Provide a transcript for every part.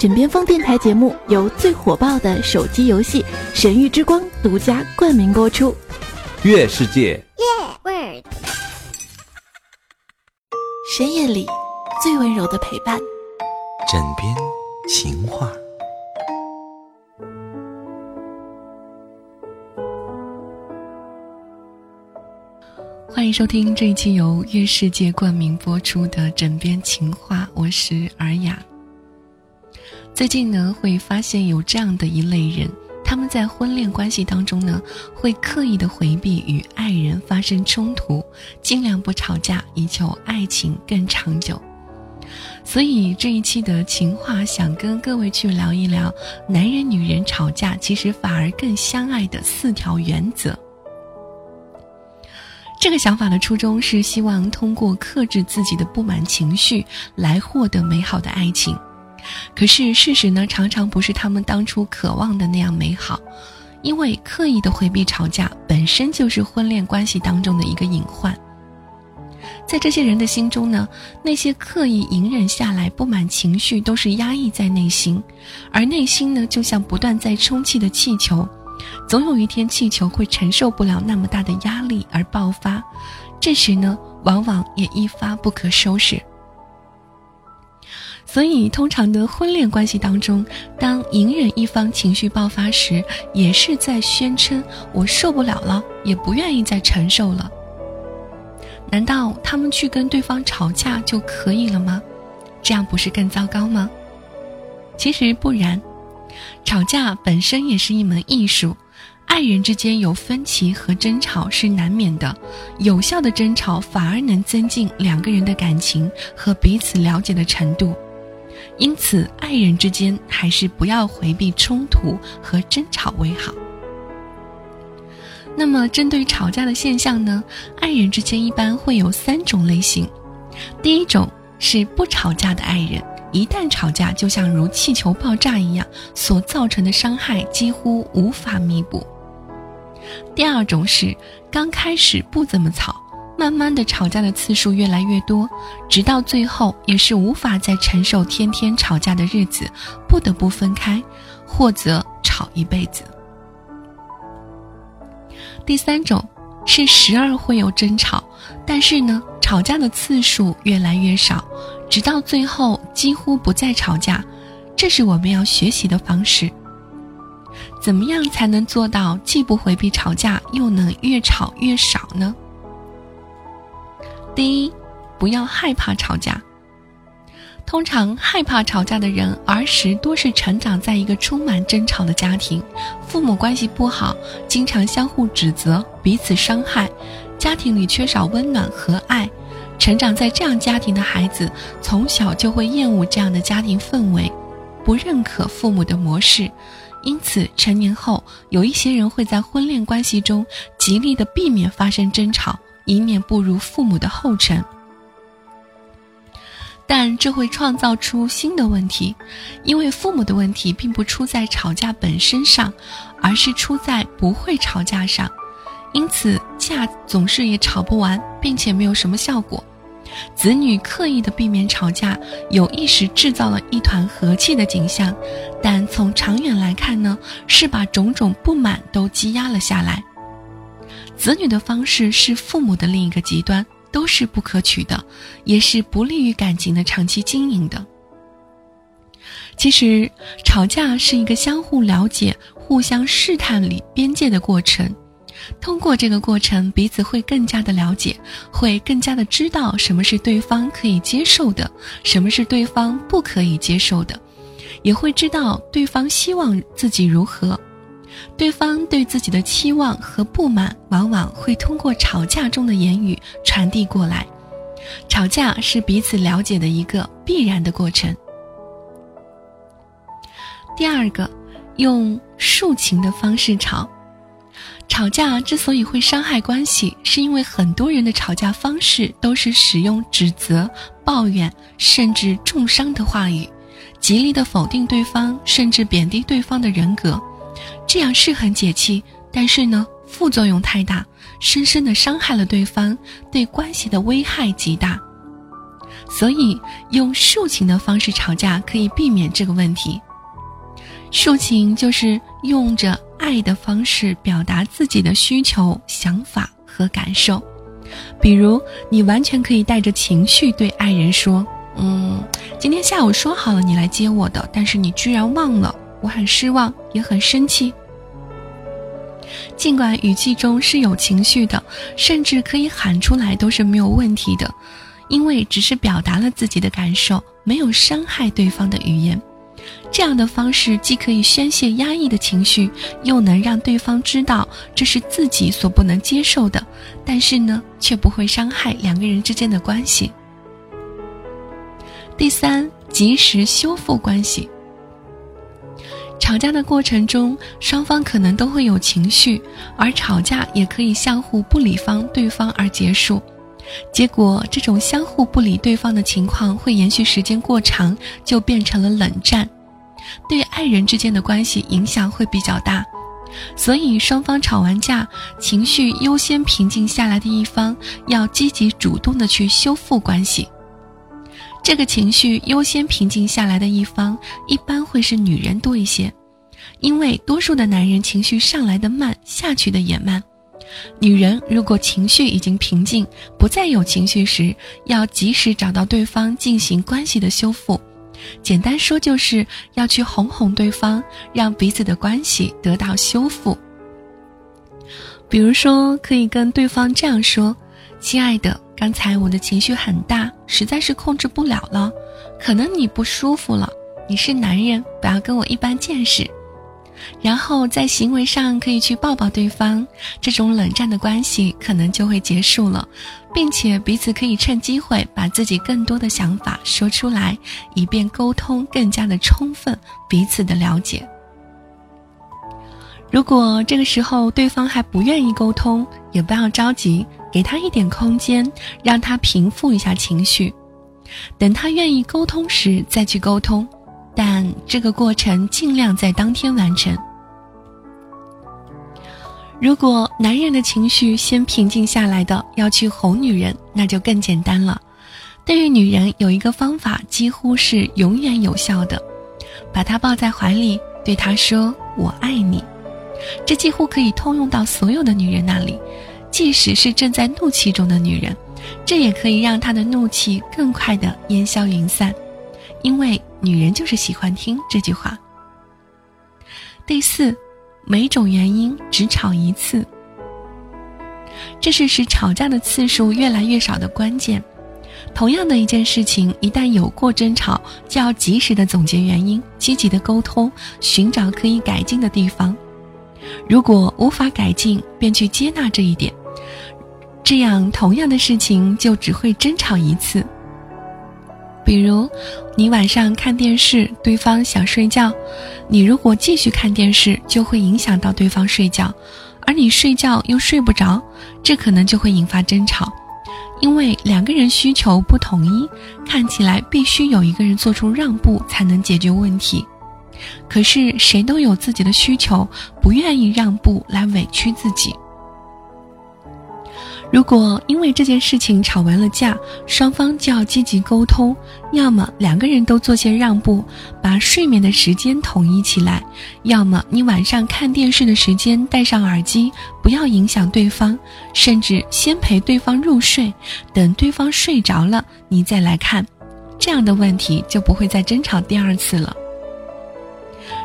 枕边风电台节目由最火爆的手机游戏《神域之光》独家冠名播出。月世界，深夜里最温柔的陪伴。枕边情话。欢迎收听这一期由月世界冠名播出的《枕边情话》，我是尔雅。最近呢，会发现有这样的一类人，他们在婚恋关系当中呢，会刻意的回避与爱人发生冲突，尽量不吵架，以求爱情更长久。所以这一期的情话，想跟各位去聊一聊，男人女人吵架其实反而更相爱的四条原则。这个想法的初衷是希望通过克制自己的不满情绪来获得美好的爱情，可是事实呢，常常不是他们当初渴望的那样美好，因为刻意的回避吵架本身就是婚恋关系当中的一个隐患。在这些人的心中呢，那些刻意隐忍下来不满情绪都是压抑在内心，而内心呢，就像不断在充气的气球。总有一天，气球会承受不了那么大的压力而爆发，这时呢，往往也一发不可收拾。所以，通常的婚恋关系当中，当隐忍一方情绪爆发时，也是在宣称“我受不了了，也不愿意再承受了”。难道他们去跟对方吵架就可以了吗？这样不是更糟糕吗？其实不然。吵架本身也是一门艺术，爱人之间有分歧和争吵是难免的，有效的争吵反而能增进两个人的感情和彼此了解的程度。因此，爱人之间还是不要回避冲突和争吵为好。那么，针对吵架的现象呢？爱人之间一般会有三种类型，第一种是不吵架的爱人。一旦吵架，就像如气球爆炸一样，所造成的伤害几乎无法弥补。第二种是刚开始不怎么吵，慢慢的吵架的次数越来越多，直到最后也是无法再承受天天吵架的日子，不得不分开，或者吵一辈子。第三种是时而会有争吵，但是呢，吵架的次数越来越少。直到最后几乎不再吵架，这是我们要学习的方式。怎么样才能做到既不回避吵架，又能越吵越少呢？第一，不要害怕吵架。通常害怕吵架的人，儿时多是成长在一个充满争吵的家庭，父母关系不好，经常相互指责，彼此伤害，家庭里缺少温暖和爱。成长在这样家庭的孩子，从小就会厌恶这样的家庭氛围，不认可父母的模式，因此成年后有一些人会在婚恋关系中极力的避免发生争吵，以免步入父母的后尘。但这会创造出新的问题，因为父母的问题并不出在吵架本身上，而是出在不会吵架上，因此架总是也吵不完，并且没有什么效果。子女刻意的避免吵架，有意识制造了一团和气的景象，但从长远来看呢，是把种种不满都积压了下来。子女的方式是父母的另一个极端，都是不可取的，也是不利于感情的长期经营的。其实，吵架是一个相互了解、互相试探里边界的过程。通过这个过程，彼此会更加的了解，会更加的知道什么是对方可以接受的，什么是对方不可以接受的，也会知道对方希望自己如何。对方对自己的期望和不满，往往会通过吵架中的言语传递过来。吵架是彼此了解的一个必然的过程。第二个，用抒情的方式吵。吵架之所以会伤害关系，是因为很多人的吵架方式都是使用指责、抱怨，甚至重伤的话语，极力的否定对方，甚至贬低对方的人格。这样是很解气，但是呢，副作用太大，深深的伤害了对方，对关系的危害极大。所以用抒情的方式吵架可以避免这个问题。抒情就是用着爱的方式表达自己的需求、想法和感受。比如，你完全可以带着情绪对爱人说：“嗯，今天下午说好了你来接我的，但是你居然忘了，我很失望，也很生气。”尽管语气中是有情绪的，甚至可以喊出来都是没有问题的，因为只是表达了自己的感受，没有伤害对方的语言。这样的方式既可以宣泄压抑的情绪，又能让对方知道这是自己所不能接受的，但是呢，却不会伤害两个人之间的关系。第三，及时修复关系。吵架的过程中，双方可能都会有情绪，而吵架也可以相互不理方对方而结束。结果，这种相互不理对方的情况会延续时间过长，就变成了冷战，对爱人之间的关系影响会比较大。所以，双方吵完架，情绪优先平静下来的一方要积极主动的去修复关系。这个情绪优先平静下来的一方，一般会是女人多一些，因为多数的男人情绪上来的慢，下去的也慢。女人如果情绪已经平静，不再有情绪时，要及时找到对方进行关系的修复。简单说，就是要去哄哄对方，让彼此的关系得到修复。比如说，可以跟对方这样说：“亲爱的，刚才我的情绪很大，实在是控制不了了，可能你不舒服了。你是男人，不要跟我一般见识。”然后在行为上可以去抱抱对方，这种冷战的关系可能就会结束了，并且彼此可以趁机会把自己更多的想法说出来，以便沟通更加的充分，彼此的了解。如果这个时候对方还不愿意沟通，也不要着急，给他一点空间，让他平复一下情绪，等他愿意沟通时再去沟通。但这个过程尽量在当天完成。如果男人的情绪先平静下来的要去哄女人，那就更简单了。对于女人有一个方法，几乎是永远有效的，把她抱在怀里，对她说“我爱你”。这几乎可以通用到所有的女人那里，即使是正在怒气中的女人，这也可以让她的怒气更快的烟消云散。因为女人就是喜欢听这句话。第四，每种原因只吵一次，这是使吵架的次数越来越少的关键。同样的一件事情，一旦有过争吵，就要及时的总结原因，积极的沟通，寻找可以改进的地方。如果无法改进，便去接纳这一点。这样，同样的事情就只会争吵一次。比如，你晚上看电视，对方想睡觉，你如果继续看电视，就会影响到对方睡觉，而你睡觉又睡不着，这可能就会引发争吵，因为两个人需求不统一，看起来必须有一个人做出让步才能解决问题，可是谁都有自己的需求，不愿意让步来委屈自己。如果因为这件事情吵完了架，双方就要积极沟通，要么两个人都做些让步，把睡眠的时间统一起来；要么你晚上看电视的时间戴上耳机，不要影响对方，甚至先陪对方入睡，等对方睡着了你再来看，这样的问题就不会再争吵第二次了。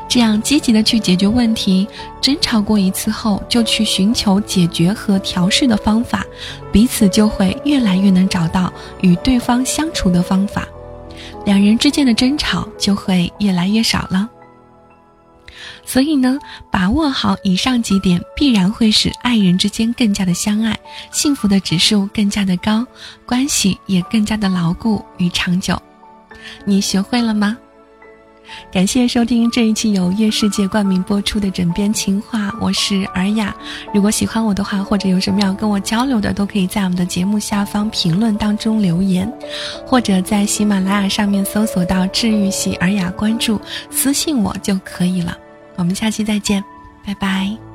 这样积极的去解决问题，争吵过一次后，就去寻求解决和调试的方法，彼此就会越来越能找到与对方相处的方法，两人之间的争吵就会越来越少了。所以呢，把握好以上几点，必然会使爱人之间更加的相爱，幸福的指数更加的高，关系也更加的牢固与长久。你学会了吗？感谢收听这一期由月世界冠名播出的枕边情话，我是尔雅。如果喜欢我的话，或者有什么要跟我交流的，都可以在我们的节目下方评论当中留言，或者在喜马拉雅上面搜索到“治愈系尔雅”，关注私信我就可以了。我们下期再见，拜拜。